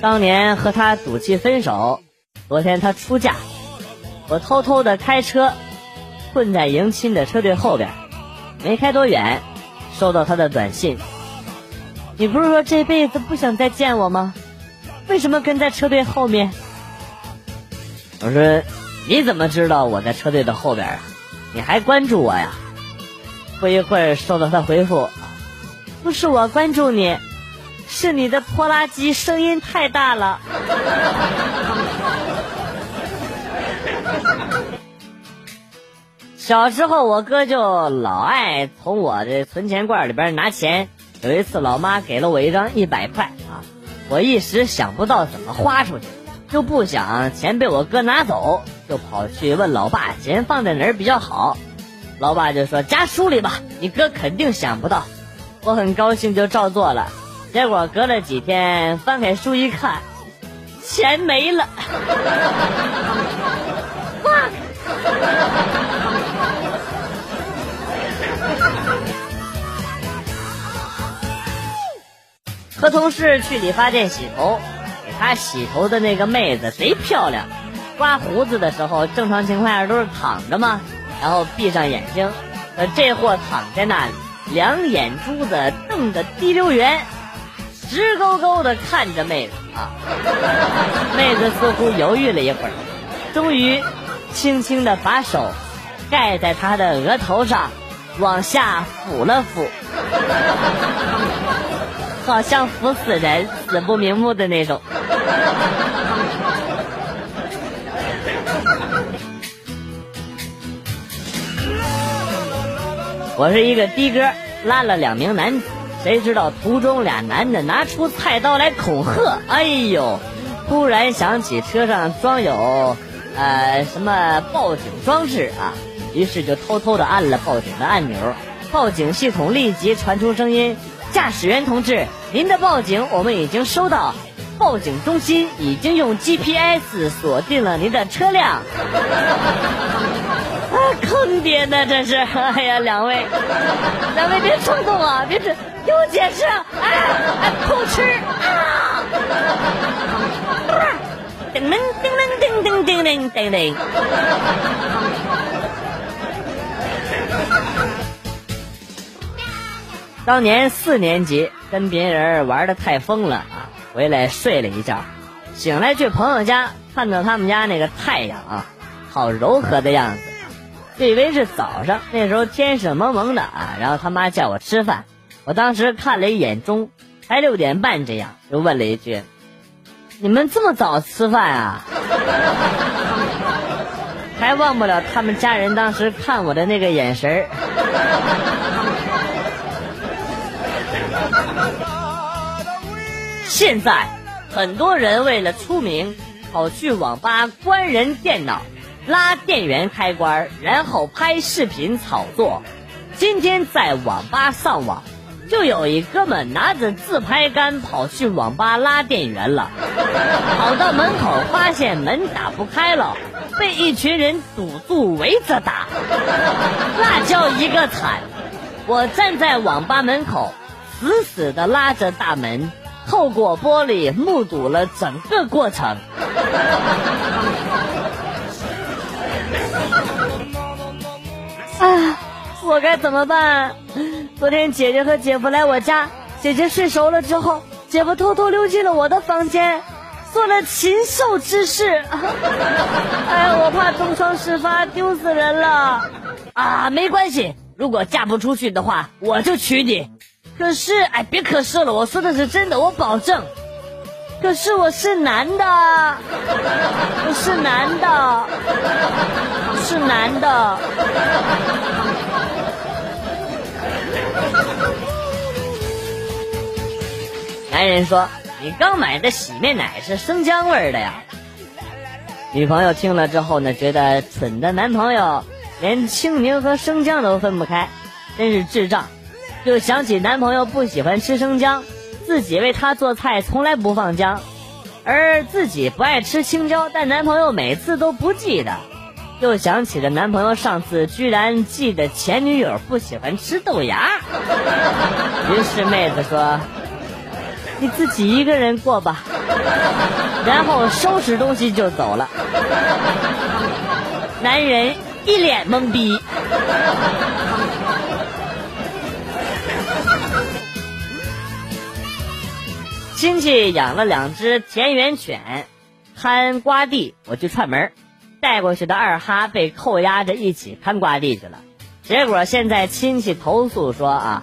当年和他赌气分手，昨天他出嫁，我偷偷的开车，混在迎亲的车队后边，没开多远，收到他的短信。你不是说这辈子不想再见我吗？为什么跟在车队后面？我说你怎么知道我在车队的后边啊？你还关注我呀？不一会儿收到他回复，不是我关注你。是你的拖拉机声音太大了。小时候我哥就老爱从我的存钱罐里边拿钱。有一次老妈给了我一张一百块啊，我一时想不到怎么花出去，就不想钱被我哥拿走，就跑去问老爸钱放在哪儿比较好。老爸就说夹书里吧，你哥肯定想不到。我很高兴就照做了。结果隔了几天，翻开书一看，钱没了。和同事去理发店洗头，给他洗头的那个妹子贼漂亮。刮胡子的时候，正常情况下都是躺着嘛，然后闭上眼睛。呃，这货躺在那里，两眼珠子瞪得滴溜圆。直勾勾的看着妹子啊，妹子似乎犹豫了一会儿，终于轻轻的把手盖在他的额头上，往下抚了抚，好像抚死人死不瞑目的那种。我是一个的哥，拉了两名男子。谁知道途中俩男的拿出菜刀来恐吓，哎呦！突然想起车上装有，呃，什么报警装置啊，于是就偷偷的按了报警的按钮，报警系统立即传出声音：驾驶员同志，您的报警我们已经收到，报警中心已经用 GPS 锁定了您的车辆。啊，坑爹呢这是！哎呀，两位，两位别冲动啊，别这。给我解释！哎，偷吃啊！叮铃叮铃叮叮叮铃叮铃。当年四年级跟别人玩的太疯了啊，回来睡了一觉，醒来去朋友家，看到他们家那个太阳啊，好柔和的样子，就以为是早上。那时候天是蒙蒙的啊，然后他妈叫我吃饭。我当时看了一眼钟，才六点半，这样就问了一句：“你们这么早吃饭啊？” 还忘不了他们家人当时看我的那个眼神儿。现在很多人为了出名，跑去网吧关人电脑，拉电源开关，然后拍视频炒作。今天在网吧上网。就有一哥们拿着自拍杆跑去网吧拉电源了，跑到门口发现门打不开了，被一群人堵住围着打，那叫一个惨！我站在网吧门口，死死的拉着大门，透过玻璃目睹了整个过程。啊，我该怎么办？昨天姐姐和姐夫来我家，姐姐睡熟了之后，姐夫偷偷溜进了我的房间，做了禽兽之事。哎，我怕东窗事发，丢死人了。啊，没关系，如果嫁不出去的话，我就娶你。可是，哎，别可是了，我说的是真的，我保证。可是我是男的，我是男的，是男的。男人说：“你刚买的洗面奶是生姜味的呀。”女朋友听了之后呢，觉得蠢的男朋友连清明和生姜都分不开，真是智障。就想起男朋友不喜欢吃生姜，自己为他做菜从来不放姜，而自己不爱吃青椒，但男朋友每次都不记得。又想起了男朋友上次居然记得前女友不喜欢吃豆芽，于是妹子说。你自己一个人过吧。然后收拾东西就走了。男人一脸懵逼。亲戚养了两只田园犬，看瓜地，我去串门，带过去的二哈被扣押着一起看瓜地去了。结果现在亲戚投诉说啊，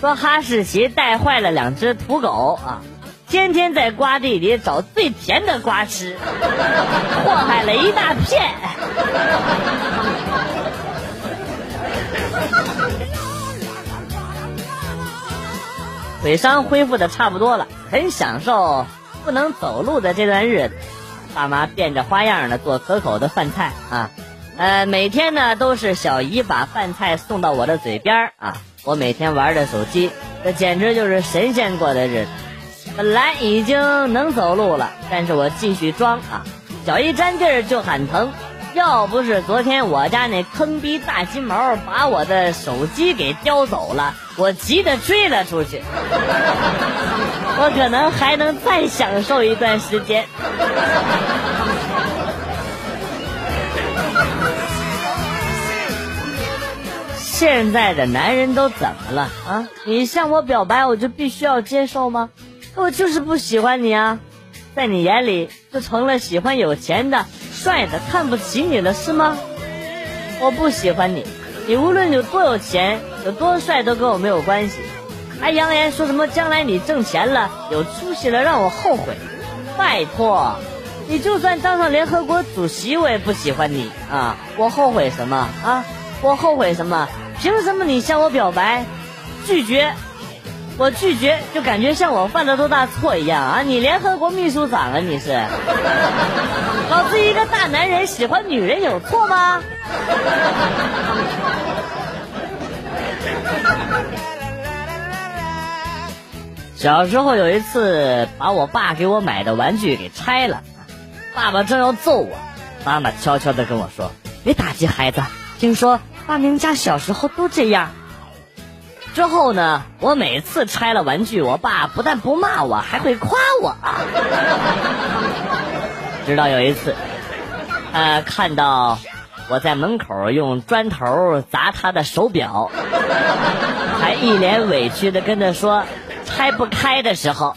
说哈士奇带坏了两只土狗啊，天天在瓜地里找最甜的瓜吃，祸害了一大片。腿伤恢复的差不多了。很享受不能走路的这段日子，爸妈变着花样的做可口的饭菜啊，呃，每天呢都是小姨把饭菜送到我的嘴边啊，我每天玩着手机，这简直就是神仙过的日子。本来已经能走路了，但是我继续装啊，脚一沾地儿就喊疼。要不是昨天我家那坑逼大金毛把我的手机给叼走了，我急得追了出去。我可能还能再享受一段时间。现在的男人都怎么了啊？你向我表白，我就必须要接受吗？我就是不喜欢你啊，在你眼里就成了喜欢有钱的。帅的看不起你了是吗？我不喜欢你，你无论有多有钱，有多帅都跟我没有关系。还扬言说什么将来你挣钱了，有出息了让我后悔。拜托，你就算当上联合国主席，我也不喜欢你啊！我后悔什么啊？我后悔什么？凭什么你向我表白，拒绝？我拒绝，就感觉像我犯了多大错一样啊！你联合国秘书长啊，你是？老子一个大男人喜欢女人有错吗？小时候有一次，把我爸给我买的玩具给拆了，爸爸正要揍我，妈妈悄悄的跟我说：“别打击孩子，听说发明家小时候都这样。”之后呢，我每次拆了玩具，我爸不但不骂我，还会夸我。直到有一次，呃，看到我在门口用砖头砸他的手表，还一脸委屈的跟他说拆不开的时候，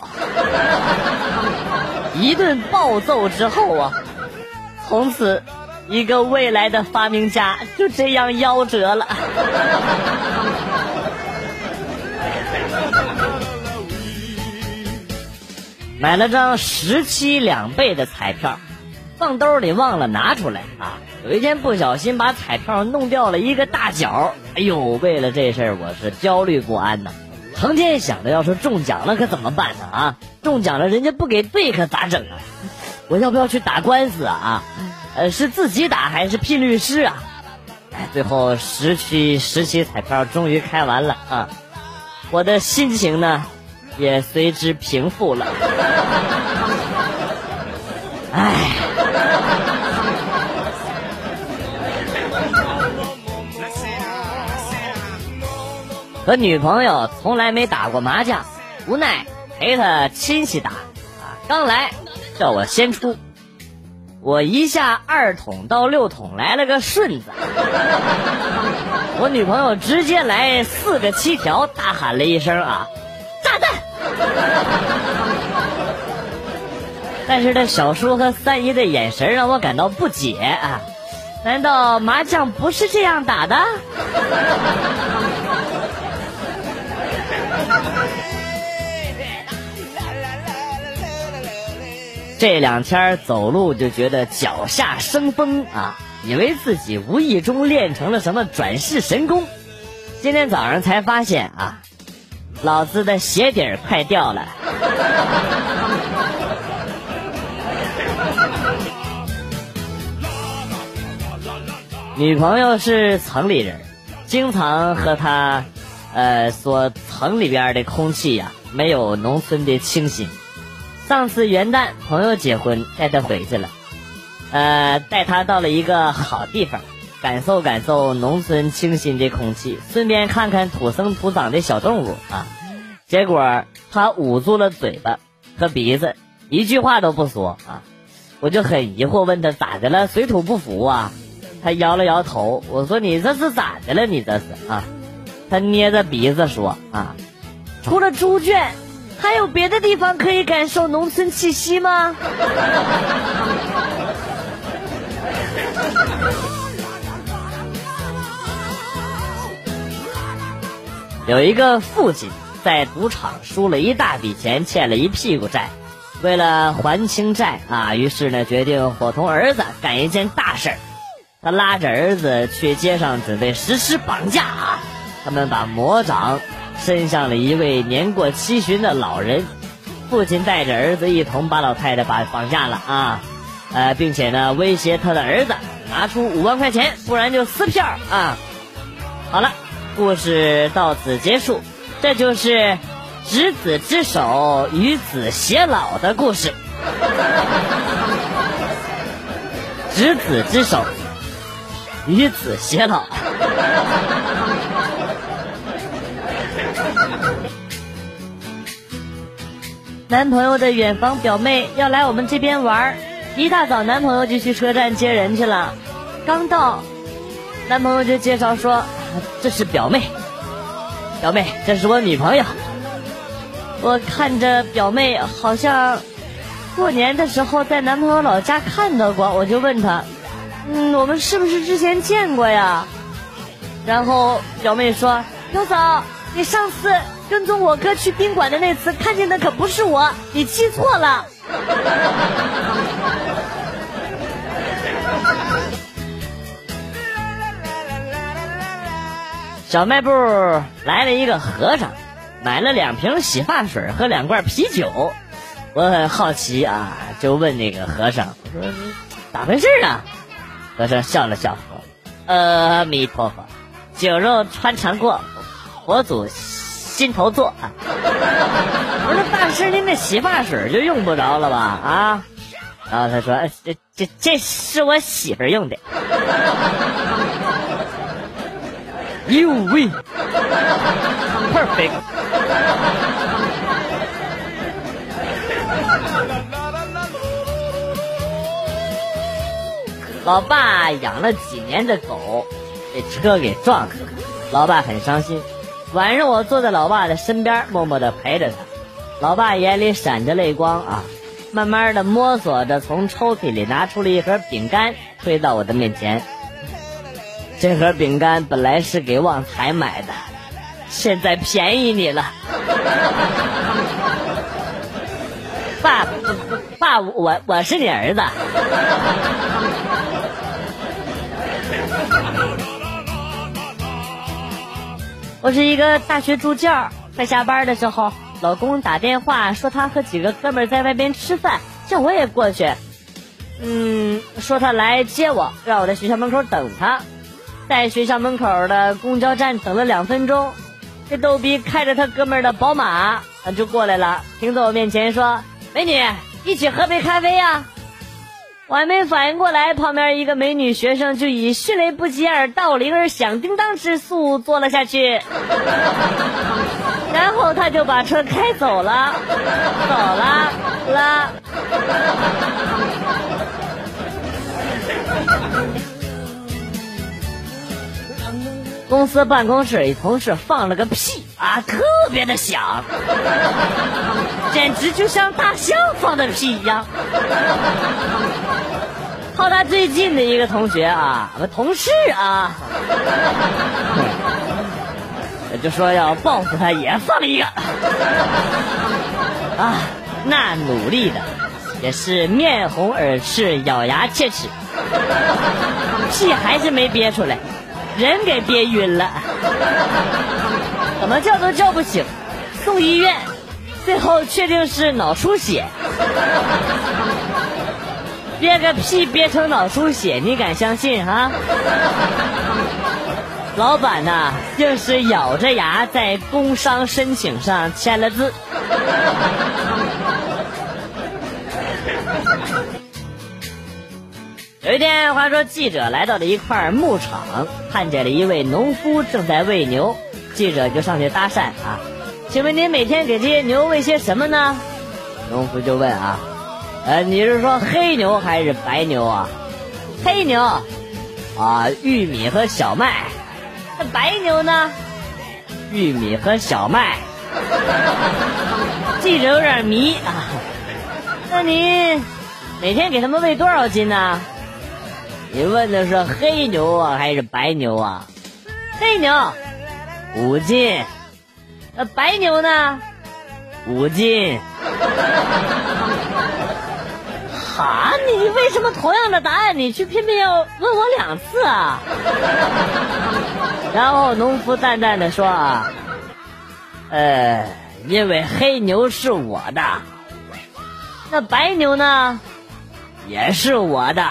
一顿暴揍之后啊，从此一个未来的发明家就这样夭折了。买了张十七两倍的彩票，放兜里忘了拿出来啊！有一天不小心把彩票弄掉了一个大角，哎呦，为了这事儿我是焦虑不安呐，成天想着要是中奖了可怎么办呢？啊，中奖了人家不给兑可咋整啊？我要不要去打官司啊？呃，是自己打还是聘律师啊？哎，最后十期十期彩票终于开完了啊！我的心情呢？也随之平复了。唉，和女朋友从来没打过麻将，无奈陪他亲戚打，啊，刚来叫我先出，我一下二筒到六筒来了个顺子，我女朋友直接来四个七条，大喊了一声啊。炸弹！但是这小叔和三姨的眼神让我感到不解啊！难道麻将不是这样打的？这两天走路就觉得脚下生风啊，以为自己无意中练成了什么转世神功。今天早上才发现啊。老子的鞋底儿快掉了。女朋友是城里人，经常和他，呃，说城里边的空气呀没有农村的清新。上次元旦朋友结婚，带他回去了，呃，带他到了一个好地方。感受感受农村清新的空气，顺便看看土生土长的小动物啊！结果他捂住了嘴巴和鼻子，一句话都不说啊。我就很疑惑，问他咋的了，水土不服啊？他摇了摇头。我说你这是咋的了？你这是啊？他捏着鼻子说啊，除了猪圈，还有别的地方可以感受农村气息吗？有一个父亲在赌场输了一大笔钱，欠了一屁股债，为了还清债啊，于是呢决定伙同儿子干一件大事儿。他拉着儿子去街上准备实施绑架啊！他们把魔掌伸向了一位年过七旬的老人，父亲带着儿子一同把老太太把绑架了啊！呃，并且呢威胁他的儿子拿出五万块钱，不然就撕票啊！好了。故事到此结束，这就是执子之手与子偕老的故事。执子之手与子偕老。男朋友的远房表妹要来我们这边玩一大早男朋友就去车站接人去了，刚到，男朋友就介绍说。这是表妹，表妹，这是我女朋友。我看着表妹好像过年的时候在男朋友老家看到过，我就问她：“嗯，我们是不是之前见过呀？”然后表妹说：“表嫂，你上次跟踪我哥去宾馆的那次看见的可不是我，你记错了。”小卖部来了一个和尚，买了两瓶洗发水和两罐啤酒。我很好奇啊，就问那个和尚：“我说咋回事啊？”和尚笑了笑说：“阿弥陀佛，酒肉穿肠过，佛祖心头坐。”我说：“大师，您那洗发水就用不着了吧？啊？”然后他说：“这这这是我媳妇用的。” You win. Perfect. 老爸养了几年的狗被车给撞了，老爸很伤心。晚上我坐在老爸的身边，默默的陪着他。老爸眼里闪着泪光啊，慢慢的摸索着从抽屉里拿出了一盒饼干，推到我的面前。这盒饼干本来是给旺财买的，现在便宜你了。爸，爸，我我是你儿子。我是一个大学助教，快下班的时候，老公打电话说他和几个哥们在外边吃饭，叫我也过去。嗯，说他来接我，让我在学校门口等他。在学校门口的公交站等了两分钟，这逗逼开着他哥们的宝马，他就过来了，停在我面前说：“美女，一起喝杯咖啡呀！”我还没反应过来，旁边一个美女学生就以迅雷不及掩耳铃而响叮当之速坐了下去，然后他就把车开走了，走了了。公司办公室一同事放了个屁啊，特别的响，简直就像大象放的屁一样。靠他最近的一个同学啊，我同事啊，就说要报复他，也放一个。啊，那努力的也是面红耳赤，咬牙切齿，屁还是没憋出来。人给憋晕了，怎么叫都叫不醒，送医院，最后确定是脑出血。憋个屁憋成脑出血，你敢相信哈？老板呐，硬是咬着牙在工伤申请上签了字。有一天，话说记者来到了一块牧场，看见了一位农夫正在喂牛，记者就上去搭讪啊。请问您每天给这些牛喂些什么呢？农夫就问啊，呃，你是说黑牛还是白牛啊？黑牛，啊，玉米和小麦。那白牛呢？玉米和小麦。记者有点迷啊。那您每天给他们喂多少斤呢？你问的是黑牛啊还是白牛啊？黑牛五斤，那白牛呢？五斤。啊，你为什么同样的答案你却偏偏要问我两次啊？然后农夫淡淡的说：“啊，呃，因为黑牛是我的，那白牛呢，也是我的。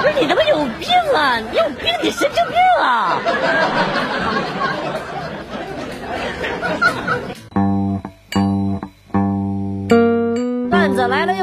不是你他妈有病啊！你有病，你神经病啊！”